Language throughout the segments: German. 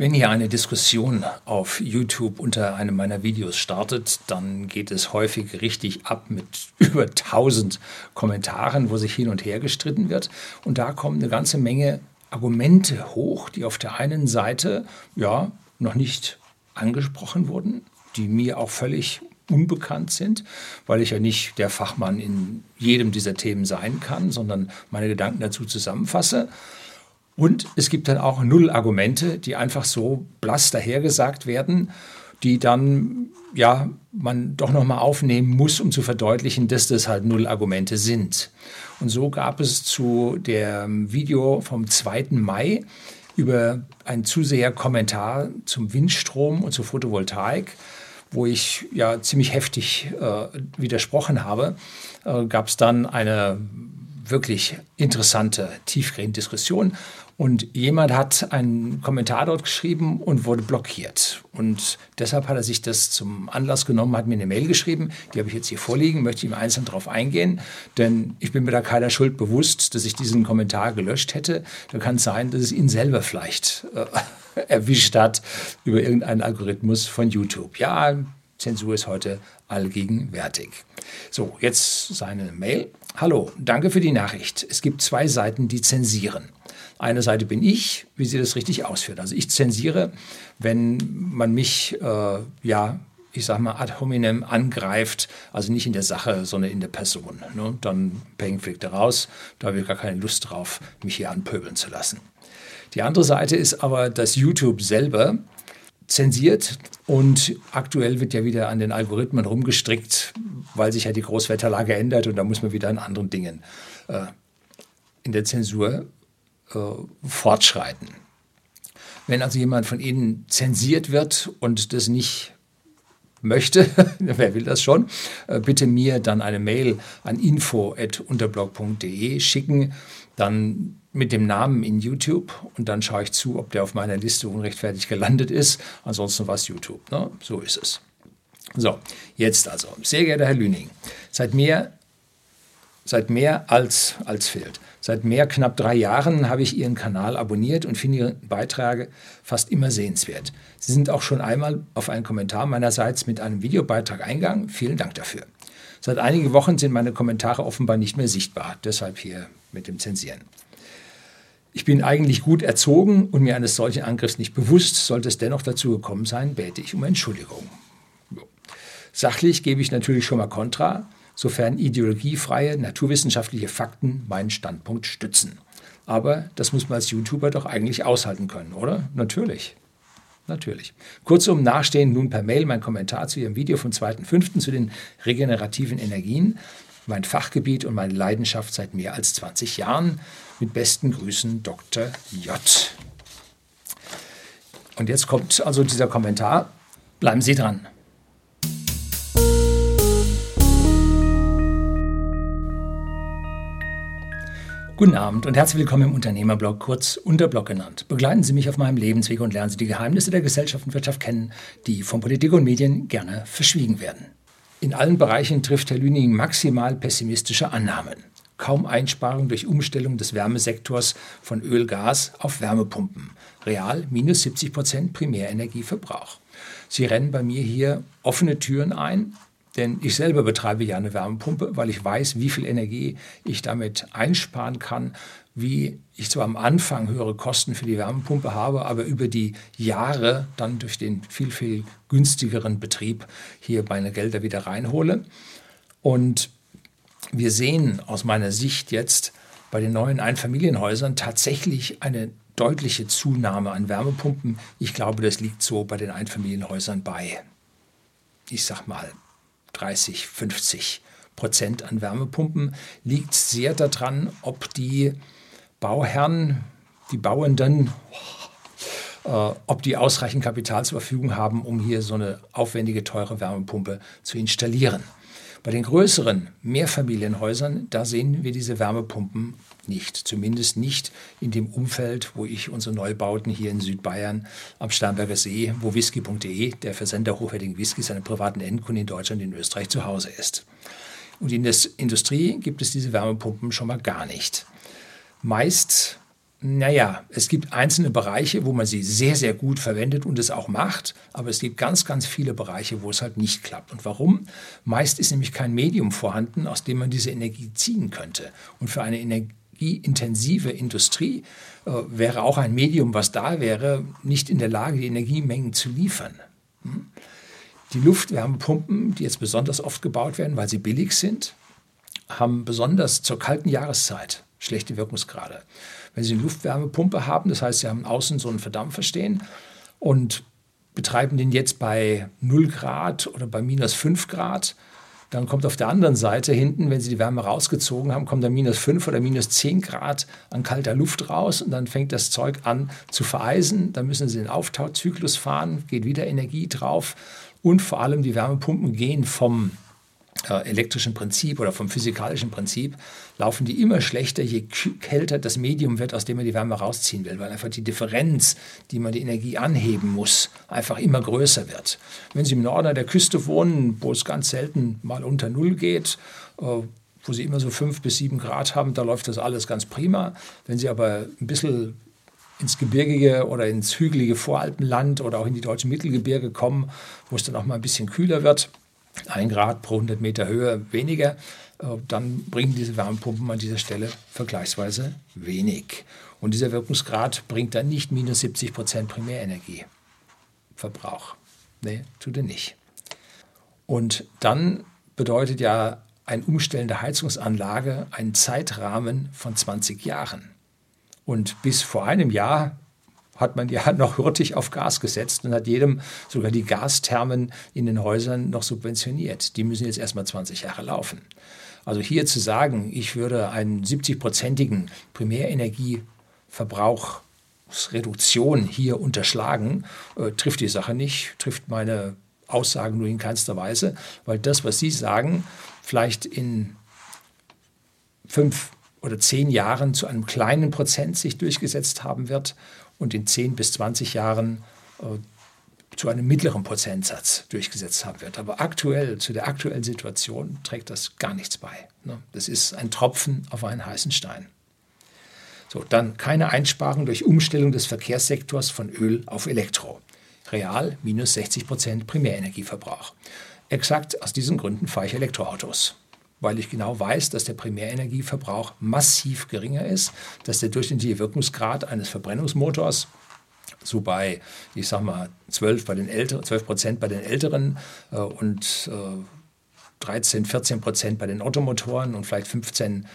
Wenn hier eine Diskussion auf YouTube unter einem meiner Videos startet, dann geht es häufig richtig ab mit über 1000 Kommentaren, wo sich hin und her gestritten wird. Und da kommen eine ganze Menge Argumente hoch, die auf der einen Seite ja noch nicht angesprochen wurden, die mir auch völlig unbekannt sind, weil ich ja nicht der Fachmann in jedem dieser Themen sein kann, sondern meine Gedanken dazu zusammenfasse. Und es gibt dann auch null Argumente, die einfach so blass dahergesagt werden, die dann ja man doch noch mal aufnehmen muss, um zu verdeutlichen, dass das halt null Argumente sind. Und so gab es zu dem Video vom 2. Mai über einen Zuseher-Kommentar zum Windstrom und zur Photovoltaik, wo ich ja ziemlich heftig äh, widersprochen habe, äh, gab es dann eine wirklich interessante, tiefgehende Diskussion. Und jemand hat einen Kommentar dort geschrieben und wurde blockiert. Und deshalb hat er sich das zum Anlass genommen, hat mir eine Mail geschrieben, die habe ich jetzt hier vorliegen, möchte ich im Einzelnen darauf eingehen, denn ich bin mir da keiner Schuld bewusst, dass ich diesen Kommentar gelöscht hätte. Da kann es sein, dass es ihn selber vielleicht äh, erwischt hat über irgendeinen Algorithmus von YouTube. Ja, Zensur ist heute allgegenwärtig. So, jetzt seine Mail. Hallo, danke für die Nachricht. Es gibt zwei Seiten, die zensieren. Eine Seite bin ich, wie sie das richtig ausführt. Also ich zensiere, wenn man mich, äh, ja, ich sag mal, ad hominem angreift, also nicht in der Sache, sondern in der Person. Ne? Dann Peng fliegt er raus, da habe ich gar keine Lust drauf, mich hier anpöbeln zu lassen. Die andere Seite ist aber, dass YouTube selber zensiert und aktuell wird ja wieder an den Algorithmen rumgestrickt, weil sich ja die Großwetterlage ändert und da muss man wieder an anderen Dingen äh, in der Zensur äh, fortschreiten. Wenn also jemand von Ihnen zensiert wird und das nicht möchte, wer will das schon, äh, bitte mir dann eine Mail an info.unterblog.de schicken, dann mit dem Namen in YouTube und dann schaue ich zu, ob der auf meiner Liste unrechtfertigt gelandet ist. Ansonsten war es YouTube. Ne? So ist es. So, jetzt also. Sehr geehrter Herr Lüning, seit mehr, seit mehr als, als fehlt. Seit mehr knapp drei Jahren habe ich Ihren Kanal abonniert und finde Ihre Beiträge fast immer sehenswert. Sie sind auch schon einmal auf einen Kommentar meinerseits mit einem Videobeitrag eingegangen. Vielen Dank dafür. Seit einigen Wochen sind meine Kommentare offenbar nicht mehr sichtbar. Deshalb hier mit dem Zensieren. Ich bin eigentlich gut erzogen und mir eines solchen Angriffs nicht bewusst. Sollte es dennoch dazu gekommen sein, bete ich um Entschuldigung. Sachlich gebe ich natürlich schon mal Kontra, sofern ideologiefreie, naturwissenschaftliche Fakten meinen Standpunkt stützen. Aber das muss man als YouTuber doch eigentlich aushalten können, oder? Natürlich. Natürlich. Kurzum, nachstehen nun per Mail mein Kommentar zu Ihrem Video vom 2.5. zu den regenerativen Energien mein Fachgebiet und meine Leidenschaft seit mehr als 20 Jahren. Mit besten Grüßen, Dr. J. Und jetzt kommt also dieser Kommentar. Bleiben Sie dran. Guten Abend und herzlich willkommen im Unternehmerblog, kurz Unterblog genannt. Begleiten Sie mich auf meinem Lebensweg und lernen Sie die Geheimnisse der Gesellschaft und Wirtschaft kennen, die von Politik und Medien gerne verschwiegen werden. In allen Bereichen trifft Herr Lüning maximal pessimistische Annahmen. Kaum Einsparung durch Umstellung des Wärmesektors von Öl, Gas auf Wärmepumpen. Real minus 70 Prozent Primärenergieverbrauch. Sie rennen bei mir hier offene Türen ein, denn ich selber betreibe ja eine Wärmepumpe, weil ich weiß, wie viel Energie ich damit einsparen kann, wie ich zwar am Anfang höhere Kosten für die Wärmepumpe habe, aber über die Jahre dann durch den viel, viel günstigeren Betrieb hier meine Gelder wieder reinhole. Und wir sehen aus meiner Sicht jetzt bei den neuen Einfamilienhäusern tatsächlich eine deutliche Zunahme an Wärmepumpen. Ich glaube, das liegt so bei den Einfamilienhäusern bei, ich sag mal, 30, 50 Prozent an Wärmepumpen. Liegt sehr daran, ob die Bauherren, die Bauenden, äh, ob die ausreichend Kapital zur Verfügung haben, um hier so eine aufwendige, teure Wärmepumpe zu installieren. Bei den größeren Mehrfamilienhäusern, da sehen wir diese Wärmepumpen nicht. Zumindest nicht in dem Umfeld, wo ich unsere Neubauten hier in Südbayern am Starnberger See, wo whisky.de, der Versender hochwertigen Whiskys, seine privaten Endkunden in Deutschland in Österreich zu Hause ist. Und in der Industrie gibt es diese Wärmepumpen schon mal gar nicht. Meist naja, es gibt einzelne Bereiche, wo man sie sehr, sehr gut verwendet und es auch macht, aber es gibt ganz, ganz viele Bereiche, wo es halt nicht klappt. Und warum? Meist ist nämlich kein Medium vorhanden, aus dem man diese Energie ziehen könnte. Und für eine energieintensive Industrie äh, wäre auch ein Medium, was da wäre, nicht in der Lage, die Energiemengen zu liefern. Hm? Die Luftwärmepumpen, die jetzt besonders oft gebaut werden, weil sie billig sind, haben besonders zur kalten Jahreszeit schlechte Wirkungsgrade. Wenn Sie eine Luftwärmepumpe haben, das heißt, Sie haben außen so einen Verdampfer stehen und betreiben den jetzt bei 0 Grad oder bei minus 5 Grad, dann kommt auf der anderen Seite hinten, wenn Sie die Wärme rausgezogen haben, kommt dann minus 5 oder minus 10 Grad an kalter Luft raus und dann fängt das Zeug an zu vereisen. Dann müssen Sie den Auftauzyklus fahren, geht wieder Energie drauf und vor allem die Wärmepumpen gehen vom elektrischen Prinzip oder vom physikalischen Prinzip laufen die immer schlechter, je kälter das Medium wird, aus dem man die Wärme rausziehen will, weil einfach die Differenz, die man die Energie anheben muss, einfach immer größer wird. Wenn Sie im Norden an der Küste wohnen, wo es ganz selten mal unter Null geht, äh, wo Sie immer so fünf bis sieben Grad haben, da läuft das alles ganz prima. Wenn Sie aber ein bisschen ins gebirgige oder ins hügelige Voralpenland oder auch in die deutschen Mittelgebirge kommen, wo es dann auch mal ein bisschen kühler wird, ein Grad pro 100 Meter Höhe weniger, äh, dann bringen diese Wärmepumpen an dieser Stelle vergleichsweise wenig. Und dieser Wirkungsgrad bringt dann nicht minus 70 Prozent Primärenergieverbrauch. Nee, tut er nicht. Und dann bedeutet ja ein Umstellen der Heizungsanlage einen Zeitrahmen von 20 Jahren. Und bis vor einem Jahr hat man ja noch hurtig auf Gas gesetzt und hat jedem sogar die Gasthermen in den Häusern noch subventioniert. Die müssen jetzt erstmal 20 Jahre laufen. Also hier zu sagen, ich würde einen 70-prozentigen Primärenergieverbrauchsreduktion hier unterschlagen, äh, trifft die Sache nicht, trifft meine Aussagen nur in keinster Weise, weil das, was Sie sagen, vielleicht in fünf oder zehn Jahren zu einem kleinen Prozent sich durchgesetzt haben wird und in 10 bis 20 Jahren äh, zu einem mittleren Prozentsatz durchgesetzt haben wird. Aber aktuell, zu der aktuellen Situation, trägt das gar nichts bei. Ne? Das ist ein Tropfen auf einen heißen Stein. So, dann keine Einsparung durch Umstellung des Verkehrssektors von Öl auf Elektro. Real minus 60 Prozent Primärenergieverbrauch. Exakt aus diesen Gründen fahre ich Elektroautos weil ich genau weiß, dass der Primärenergieverbrauch massiv geringer ist, dass der durchschnittliche Wirkungsgrad eines Verbrennungsmotors so bei, ich sag mal, 12, bei den Älteren, 12 Prozent bei den Älteren äh, und äh, 13, 14 Prozent bei den Ottomotoren und vielleicht 15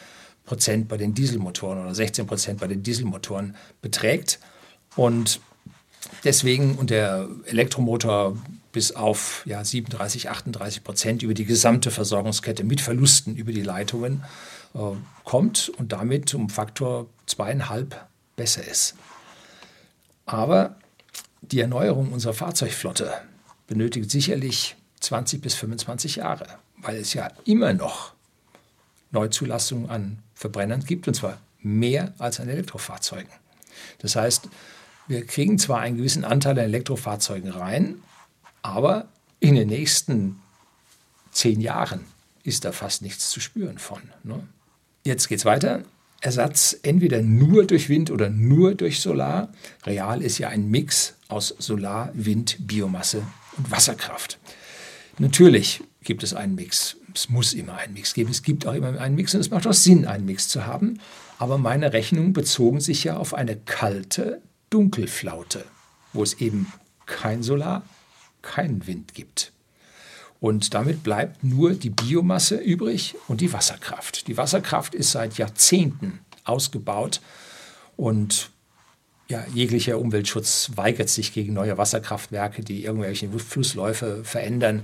Prozent bei den Dieselmotoren oder 16 Prozent bei den Dieselmotoren beträgt. Und deswegen, und der Elektromotor bis auf ja, 37, 38 Prozent über die gesamte Versorgungskette mit Verlusten über die Leitungen äh, kommt und damit um Faktor zweieinhalb besser ist. Aber die Erneuerung unserer Fahrzeugflotte benötigt sicherlich 20 bis 25 Jahre, weil es ja immer noch Neuzulassungen an Verbrennern gibt, und zwar mehr als an Elektrofahrzeugen. Das heißt, wir kriegen zwar einen gewissen Anteil an Elektrofahrzeugen rein, aber in den nächsten zehn Jahren ist da fast nichts zu spüren von. Ne? Jetzt geht es weiter. Ersatz entweder nur durch Wind oder nur durch Solar. Real ist ja ein Mix aus Solar, Wind, Biomasse und Wasserkraft. Natürlich gibt es einen Mix. Es muss immer einen Mix geben. Es gibt auch immer einen Mix und es macht auch Sinn, einen Mix zu haben. Aber meine Rechnungen bezogen sich ja auf eine kalte Dunkelflaute, wo es eben kein Solar, keinen Wind gibt. Und damit bleibt nur die Biomasse übrig und die Wasserkraft. Die Wasserkraft ist seit Jahrzehnten ausgebaut und ja, jeglicher Umweltschutz weigert sich gegen neue Wasserkraftwerke, die irgendwelche Flussläufe verändern.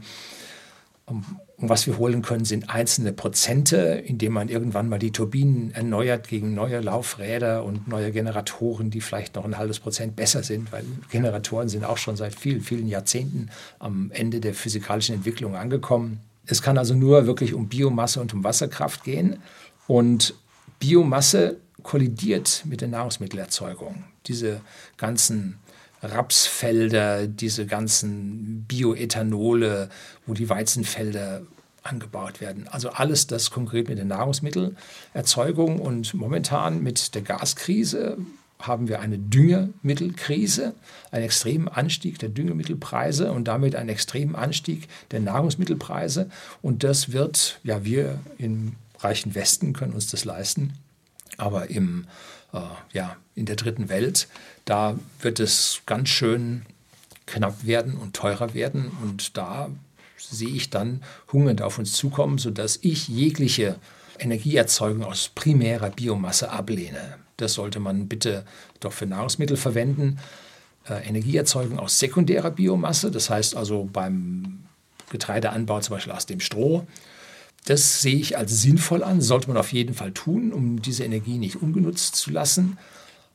Und was wir holen können, sind einzelne Prozente, indem man irgendwann mal die Turbinen erneuert gegen neue Laufräder und neue Generatoren, die vielleicht noch ein halbes Prozent besser sind, weil Generatoren sind auch schon seit vielen, vielen Jahrzehnten am Ende der physikalischen Entwicklung angekommen. Es kann also nur wirklich um Biomasse und um Wasserkraft gehen. Und Biomasse kollidiert mit der Nahrungsmittelerzeugung. Diese ganzen Rapsfelder, diese ganzen Bioethanole, wo die Weizenfelder angebaut werden. Also alles das konkret mit der Nahrungsmittelerzeugung und momentan mit der Gaskrise haben wir eine Düngemittelkrise, einen extremen Anstieg der Düngemittelpreise und damit einen extremen Anstieg der Nahrungsmittelpreise. Und das wird, ja, wir im reichen Westen können uns das leisten, aber im, äh, ja, in der dritten Welt, da wird es ganz schön knapp werden und teurer werden. Und da sehe ich dann hungernd auf uns zukommen, sodass ich jegliche Energieerzeugung aus primärer Biomasse ablehne. Das sollte man bitte doch für Nahrungsmittel verwenden. Äh, Energieerzeugung aus sekundärer Biomasse, das heißt also beim Getreideanbau zum Beispiel aus dem Stroh. Das sehe ich als sinnvoll an, sollte man auf jeden Fall tun, um diese Energie nicht ungenutzt zu lassen.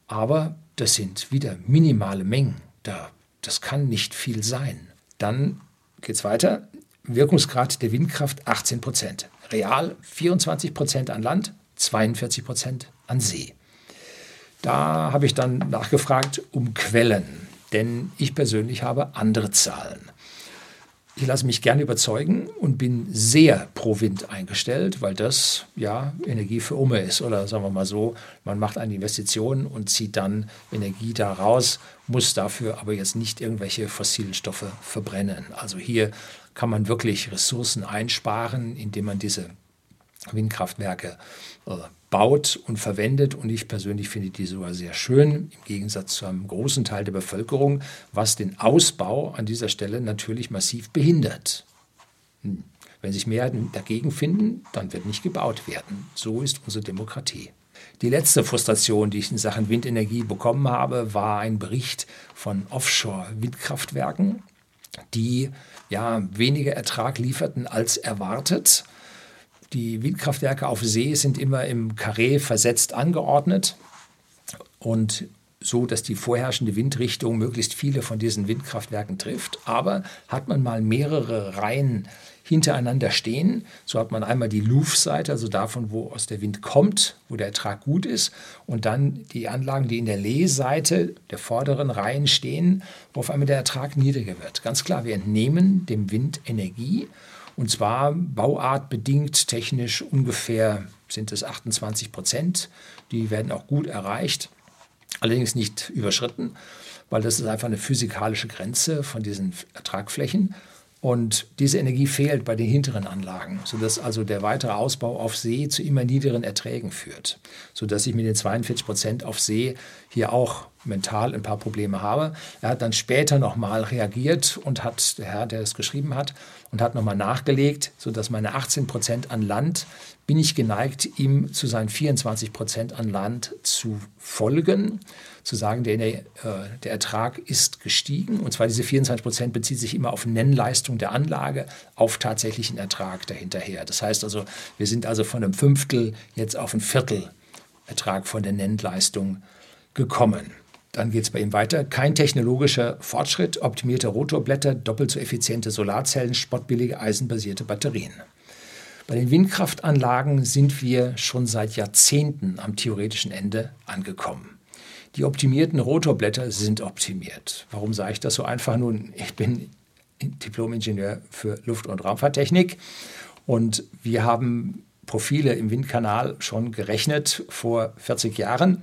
Aber das sind wieder minimale Mengen. Da, das kann nicht viel sein. Dann geht es weiter. Wirkungsgrad der Windkraft 18 Prozent. Real 24 Prozent an Land, 42 Prozent an See. Da habe ich dann nachgefragt um Quellen, denn ich persönlich habe andere Zahlen. Ich lasse mich gerne überzeugen und bin sehr pro Wind eingestellt, weil das ja Energie für Umme ist. Oder sagen wir mal so, man macht eine Investition und zieht dann Energie da raus, muss dafür aber jetzt nicht irgendwelche fossilen Stoffe verbrennen. Also hier kann man wirklich Ressourcen einsparen, indem man diese Windkraftwerke äh, baut und verwendet. Und ich persönlich finde die sogar sehr schön, im Gegensatz zu einem großen Teil der Bevölkerung, was den Ausbau an dieser Stelle natürlich massiv behindert. Hm. Wenn sich Mehrheiten dagegen finden, dann wird nicht gebaut werden. So ist unsere Demokratie. Die letzte Frustration, die ich in Sachen Windenergie bekommen habe, war ein Bericht von Offshore-Windkraftwerken, die ja weniger Ertrag lieferten als erwartet die Windkraftwerke auf See sind immer im Karree versetzt angeordnet und so, dass die vorherrschende Windrichtung möglichst viele von diesen Windkraftwerken trifft. Aber hat man mal mehrere Reihen hintereinander stehen, so hat man einmal die Luftseite, also davon, wo aus der Wind kommt, wo der Ertrag gut ist, und dann die Anlagen, die in der Lehseite der vorderen Reihen stehen, wo auf einmal der Ertrag niedriger wird. Ganz klar, wir entnehmen dem Wind Energie und zwar bauartbedingt technisch ungefähr sind es 28 Prozent. Die werden auch gut erreicht, allerdings nicht überschritten, weil das ist einfach eine physikalische Grenze von diesen Ertragflächen. Und diese Energie fehlt bei den hinteren Anlagen, sodass also der weitere Ausbau auf See zu immer niedrigeren Erträgen führt. Sodass ich mit den 42 Prozent auf See hier auch mental ein paar Probleme habe. Er hat dann später nochmal reagiert und hat, der Herr, der es geschrieben hat, und hat nochmal nachgelegt, sodass meine 18 Prozent an Land, bin ich geneigt, ihm zu seinen 24 Prozent an Land zu folgen, zu sagen, der, äh, der Ertrag ist gestiegen. Und zwar diese 24 Prozent bezieht sich immer auf Nennleistung der Anlage, auf tatsächlichen Ertrag dahinterher. Das heißt also, wir sind also von einem Fünftel jetzt auf ein Viertel Ertrag von der Nennleistung gekommen. Dann geht es bei ihm weiter. Kein technologischer Fortschritt, optimierte Rotorblätter, doppelt so effiziente Solarzellen, spottbillige eisenbasierte Batterien. Bei den Windkraftanlagen sind wir schon seit Jahrzehnten am theoretischen Ende angekommen. Die optimierten Rotorblätter sind optimiert. Warum sage ich das so einfach? Nun, ich bin Diplom-Ingenieur für Luft- und Raumfahrttechnik und wir haben Profile im Windkanal schon gerechnet vor 40 Jahren.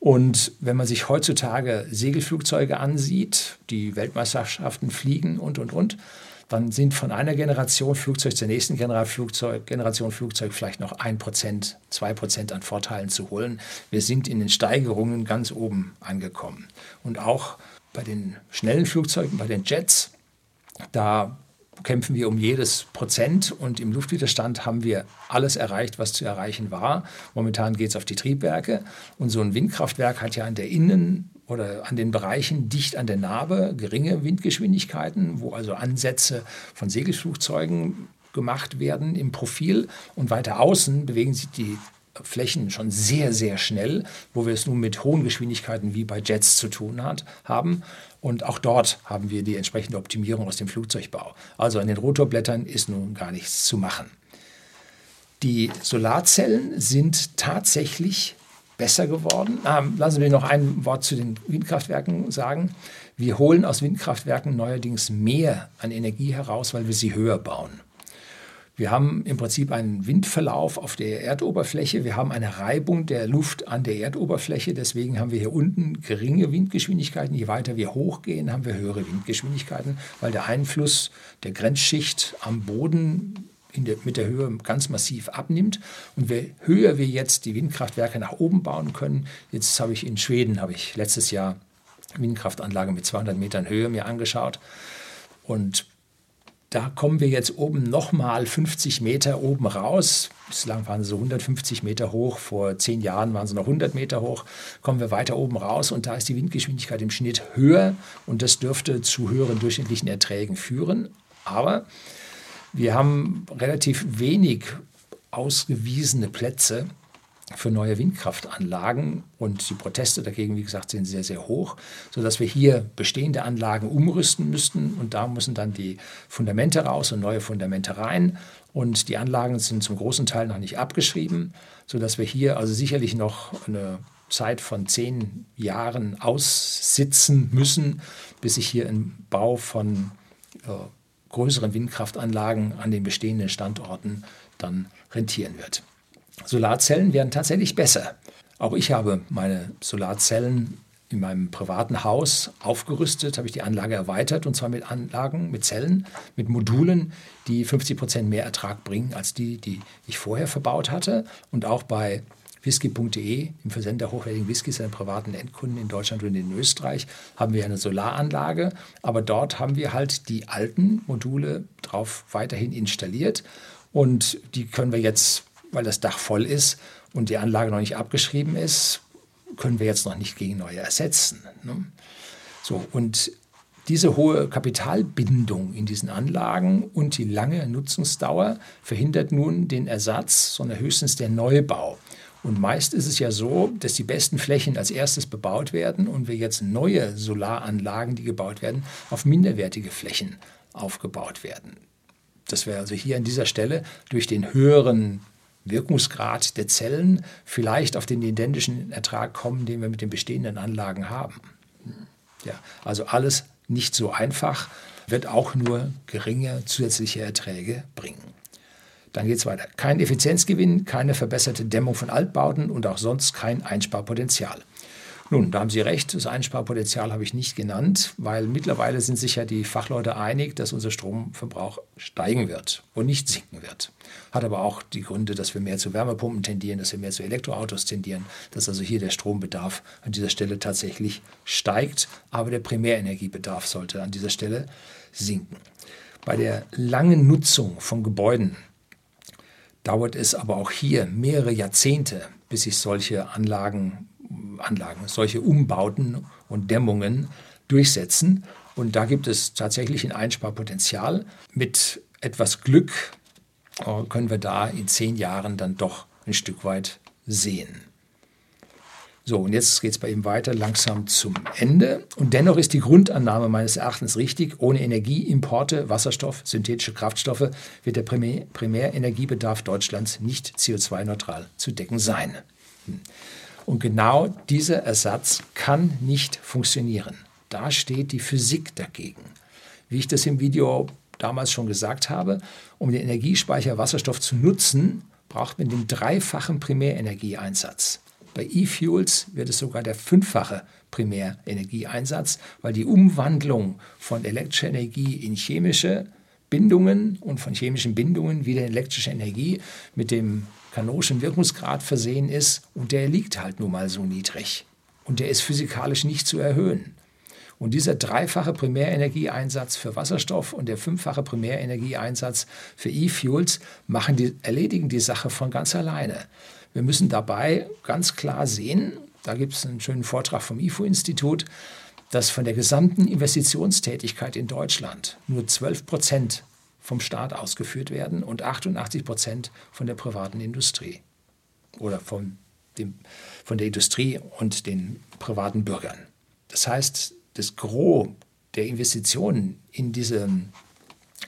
Und wenn man sich heutzutage Segelflugzeuge ansieht, die Weltmeisterschaften fliegen und, und, und, dann sind von einer Generation Flugzeug zur nächsten Generation Flugzeug vielleicht noch ein Prozent, zwei Prozent an Vorteilen zu holen. Wir sind in den Steigerungen ganz oben angekommen. Und auch bei den schnellen Flugzeugen, bei den Jets, da kämpfen wir um jedes Prozent und im Luftwiderstand haben wir alles erreicht, was zu erreichen war. Momentan geht es auf die Triebwerke und so ein Windkraftwerk hat ja an der Innen- oder an den Bereichen dicht an der Narbe geringe Windgeschwindigkeiten, wo also Ansätze von Segelflugzeugen gemacht werden im Profil und weiter außen bewegen sich die Flächen schon sehr, sehr schnell, wo wir es nun mit hohen Geschwindigkeiten wie bei Jets zu tun hat, haben. Und auch dort haben wir die entsprechende Optimierung aus dem Flugzeugbau. Also an den Rotorblättern ist nun gar nichts zu machen. Die Solarzellen sind tatsächlich besser geworden. Ähm, lassen Sie mich noch ein Wort zu den Windkraftwerken sagen. Wir holen aus Windkraftwerken neuerdings mehr an Energie heraus, weil wir sie höher bauen. Wir haben im Prinzip einen Windverlauf auf der Erdoberfläche. Wir haben eine Reibung der Luft an der Erdoberfläche. Deswegen haben wir hier unten geringe Windgeschwindigkeiten. Je weiter wir hochgehen, haben wir höhere Windgeschwindigkeiten, weil der Einfluss der Grenzschicht am Boden der, mit der Höhe ganz massiv abnimmt. Und je höher wir jetzt die Windkraftwerke nach oben bauen können, jetzt habe ich in Schweden, habe ich letztes Jahr Windkraftanlage mit 200 Metern Höhe mir angeschaut. Und da kommen wir jetzt oben nochmal 50 Meter oben raus. Bislang waren sie so 150 Meter hoch, vor zehn Jahren waren sie noch 100 Meter hoch. Kommen wir weiter oben raus und da ist die Windgeschwindigkeit im Schnitt höher und das dürfte zu höheren durchschnittlichen Erträgen führen. Aber wir haben relativ wenig ausgewiesene Plätze für neue Windkraftanlagen und die Proteste dagegen, wie gesagt, sind sehr, sehr hoch, sodass wir hier bestehende Anlagen umrüsten müssten. Und da müssen dann die Fundamente raus und neue Fundamente rein. Und die Anlagen sind zum großen Teil noch nicht abgeschrieben, sodass wir hier also sicherlich noch eine Zeit von zehn Jahren aussitzen müssen, bis sich hier ein Bau von äh, größeren Windkraftanlagen an den bestehenden Standorten dann rentieren wird. Solarzellen werden tatsächlich besser. Auch ich habe meine Solarzellen in meinem privaten Haus aufgerüstet, habe ich die Anlage erweitert und zwar mit Anlagen, mit Zellen, mit Modulen, die 50 Prozent mehr Ertrag bringen als die, die ich vorher verbaut hatte. Und auch bei whisky.de, im Versender hochwertigen Whiskys an privaten Endkunden in Deutschland und in Österreich, haben wir eine Solaranlage. Aber dort haben wir halt die alten Module drauf weiterhin installiert. Und die können wir jetzt weil das Dach voll ist und die Anlage noch nicht abgeschrieben ist, können wir jetzt noch nicht gegen neue ersetzen. Ne? So, und diese hohe Kapitalbindung in diesen Anlagen und die lange Nutzungsdauer verhindert nun den Ersatz, sondern höchstens der Neubau. Und meist ist es ja so, dass die besten Flächen als erstes bebaut werden und wir jetzt neue Solaranlagen, die gebaut werden, auf minderwertige Flächen aufgebaut werden. Das wäre also hier an dieser Stelle durch den höheren Wirkungsgrad der Zellen vielleicht auf den identischen Ertrag kommen, den wir mit den bestehenden Anlagen haben. Ja, also alles nicht so einfach, wird auch nur geringe zusätzliche Erträge bringen. Dann geht es weiter. Kein Effizienzgewinn, keine verbesserte Dämmung von Altbauten und auch sonst kein Einsparpotenzial. Nun, da haben Sie recht, das Einsparpotenzial habe ich nicht genannt, weil mittlerweile sind sich ja die Fachleute einig, dass unser Stromverbrauch steigen wird und nicht sinken wird. Hat aber auch die Gründe, dass wir mehr zu Wärmepumpen tendieren, dass wir mehr zu Elektroautos tendieren, dass also hier der Strombedarf an dieser Stelle tatsächlich steigt, aber der Primärenergiebedarf sollte an dieser Stelle sinken. Bei der langen Nutzung von Gebäuden dauert es aber auch hier mehrere Jahrzehnte, bis sich solche Anlagen Anlagen, solche Umbauten und Dämmungen durchsetzen. Und da gibt es tatsächlich ein Einsparpotenzial. Mit etwas Glück äh, können wir da in zehn Jahren dann doch ein Stück weit sehen. So, und jetzt geht es bei ihm weiter langsam zum Ende. Und dennoch ist die Grundannahme meines Erachtens richtig. Ohne Energieimporte, Wasserstoff, synthetische Kraftstoffe wird der Primärenergiebedarf Deutschlands nicht CO2-neutral zu decken sein. Hm. Und genau dieser Ersatz kann nicht funktionieren. Da steht die Physik dagegen. Wie ich das im Video damals schon gesagt habe, um den Energiespeicher Wasserstoff zu nutzen, braucht man den dreifachen Primärenergieeinsatz. Bei E-Fuels wird es sogar der fünffache Primärenergieeinsatz, weil die Umwandlung von elektrischer Energie in chemische Bindungen und von chemischen Bindungen wieder in elektrische Energie mit dem Kanonischen Wirkungsgrad versehen ist und der liegt halt nun mal so niedrig. Und der ist physikalisch nicht zu erhöhen. Und dieser dreifache Primärenergieeinsatz für Wasserstoff und der fünffache Primärenergieeinsatz für E-Fuels machen die, erledigen die Sache von ganz alleine. Wir müssen dabei ganz klar sehen, da gibt es einen schönen Vortrag vom IFO-Institut, dass von der gesamten Investitionstätigkeit in Deutschland nur 12 Prozent vom Staat ausgeführt werden und 88 Prozent von der privaten Industrie oder von, dem, von der Industrie und den privaten Bürgern. Das heißt, das Gros der Investitionen in diese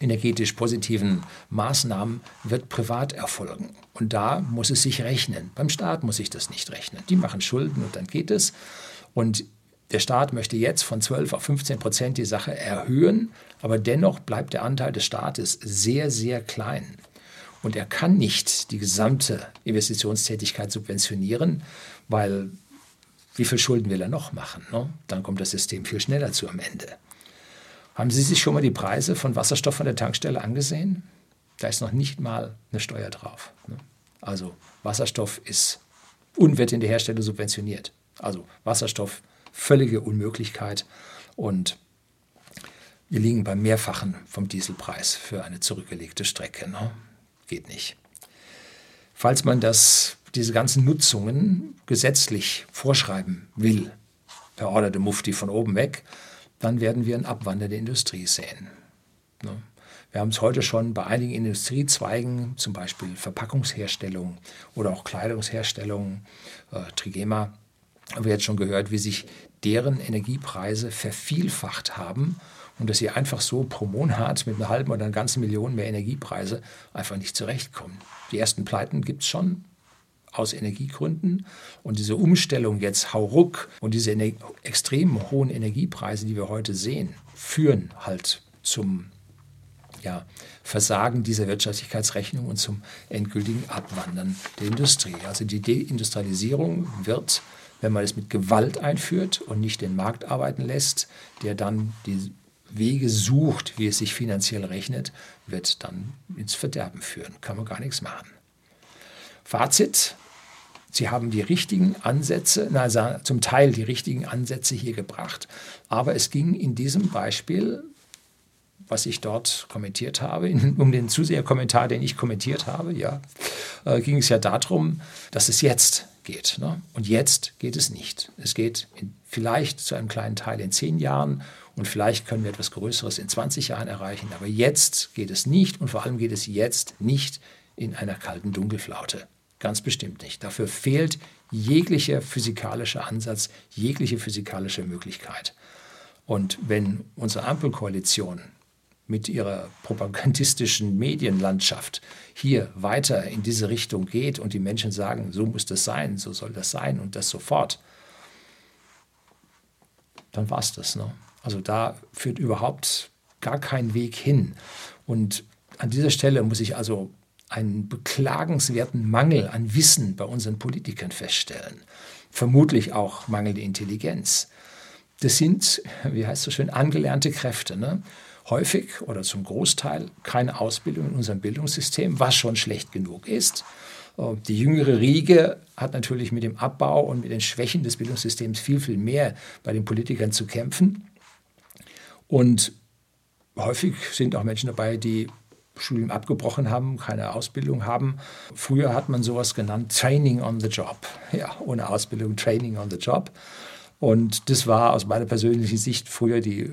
energetisch positiven Maßnahmen wird privat erfolgen. Und da muss es sich rechnen. Beim Staat muss sich das nicht rechnen. Die machen Schulden und dann geht es. Und der Staat möchte jetzt von 12 auf 15 Prozent die Sache erhöhen, aber dennoch bleibt der Anteil des Staates sehr, sehr klein. Und er kann nicht die gesamte Investitionstätigkeit subventionieren, weil wie viel Schulden will er noch machen? Ne? Dann kommt das System viel schneller zu am Ende. Haben Sie sich schon mal die Preise von Wasserstoff von der Tankstelle angesehen? Da ist noch nicht mal eine Steuer drauf. Ne? Also Wasserstoff ist und wird in der Herstellung subventioniert. Also Wasserstoff, völlige Unmöglichkeit. Und wir liegen beim Mehrfachen vom Dieselpreis für eine zurückgelegte Strecke. Ne? Geht nicht. Falls man das, diese ganzen Nutzungen gesetzlich vorschreiben will, per Mufti von oben weg, dann werden wir ein Abwandern der Industrie sehen. Ne? Wir haben es heute schon bei einigen Industriezweigen, zum Beispiel Verpackungsherstellung oder auch Kleidungsherstellung, äh, Trigema, haben wir jetzt schon gehört, wie sich deren Energiepreise vervielfacht haben und dass sie einfach so pro Monat mit einer halben oder einer ganzen Million mehr Energiepreise einfach nicht zurechtkommen. Die ersten Pleiten gibt es schon aus Energiegründen und diese Umstellung jetzt hauruck und diese extrem hohen Energiepreise, die wir heute sehen, führen halt zum ja, Versagen dieser Wirtschaftlichkeitsrechnung und zum endgültigen Abwandern der Industrie. Also die Deindustrialisierung wird, wenn man es mit Gewalt einführt und nicht den Markt arbeiten lässt, der dann die Wege sucht, wie es sich finanziell rechnet, wird dann ins Verderben führen. Kann man gar nichts machen. Fazit. Sie haben die richtigen Ansätze, also zum Teil die richtigen Ansätze hier gebracht, aber es ging in diesem Beispiel was ich dort kommentiert habe, in, um den Zuseherkommentar, den ich kommentiert habe, ja, äh, ging es ja darum, dass es jetzt geht. Ne? Und jetzt geht es nicht. Es geht in, vielleicht zu einem kleinen Teil in zehn Jahren und vielleicht können wir etwas Größeres in 20 Jahren erreichen. Aber jetzt geht es nicht und vor allem geht es jetzt nicht in einer kalten Dunkelflaute. Ganz bestimmt nicht. Dafür fehlt jeglicher physikalischer Ansatz, jegliche physikalische Möglichkeit. Und wenn unsere Ampelkoalition mit ihrer propagandistischen Medienlandschaft hier weiter in diese Richtung geht und die Menschen sagen, so muss das sein, so soll das sein und das sofort, dann war es das. Ne? Also da führt überhaupt gar kein Weg hin. Und an dieser Stelle muss ich also einen beklagenswerten Mangel an Wissen bei unseren Politikern feststellen. Vermutlich auch mangelnde Intelligenz. Das sind, wie heißt es so schön, angelernte Kräfte. Ne? häufig oder zum Großteil keine Ausbildung in unserem Bildungssystem, was schon schlecht genug ist. Äh, die jüngere Riege hat natürlich mit dem Abbau und mit den Schwächen des Bildungssystems viel, viel mehr bei den Politikern zu kämpfen. Und häufig sind auch Menschen dabei, die Studium abgebrochen haben, keine Ausbildung haben. Früher hat man sowas genannt, Training on the Job. Ja, ohne Ausbildung, Training on the Job. Und das war aus meiner persönlichen Sicht früher die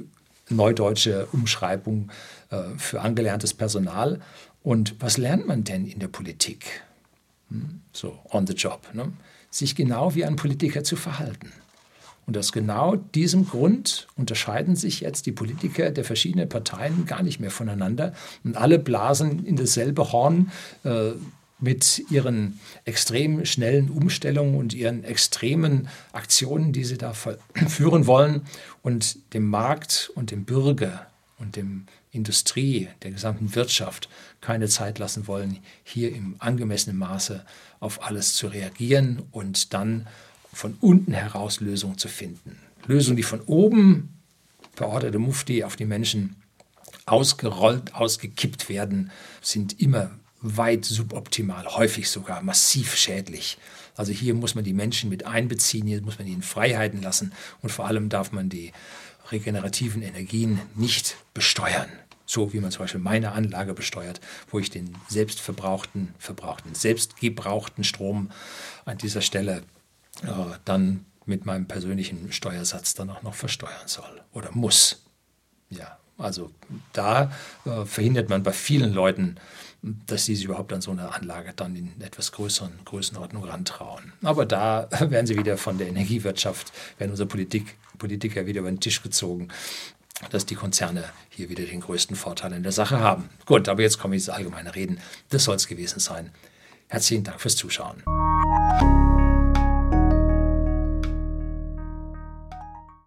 neudeutsche Umschreibung äh, für angelerntes Personal. Und was lernt man denn in der Politik? Hm? So, on the job. Ne? Sich genau wie ein Politiker zu verhalten. Und aus genau diesem Grund unterscheiden sich jetzt die Politiker der verschiedenen Parteien gar nicht mehr voneinander. Und alle blasen in dasselbe Horn. Äh, mit ihren extrem schnellen Umstellungen und ihren extremen Aktionen, die sie da führen wollen und dem Markt und dem Bürger und dem Industrie, der gesamten Wirtschaft keine Zeit lassen wollen, hier im angemessenen Maße auf alles zu reagieren und dann von unten heraus Lösungen zu finden. Lösungen, die von oben verordnete Mufti auf die Menschen ausgerollt, ausgekippt werden, sind immer weit suboptimal, häufig sogar massiv schädlich. Also hier muss man die Menschen mit einbeziehen, hier muss man ihnen Freiheiten lassen und vor allem darf man die regenerativen Energien nicht besteuern. So wie man zum Beispiel meine Anlage besteuert, wo ich den selbstverbrauchten, verbrauchten, selbstgebrauchten Strom an dieser Stelle äh, dann mit meinem persönlichen Steuersatz dann auch noch versteuern soll oder muss. Ja, also da äh, verhindert man bei vielen Leuten dass sie sich überhaupt an so eine Anlage dann in etwas größeren Größenordnung rantrauen. Aber da werden sie wieder von der Energiewirtschaft, werden unsere Politik, Politiker wieder über den Tisch gezogen, dass die Konzerne hier wieder den größten Vorteil in der Sache haben. Gut, aber jetzt komme ich ins allgemeine Reden. Das soll es gewesen sein. Herzlichen Dank fürs Zuschauen.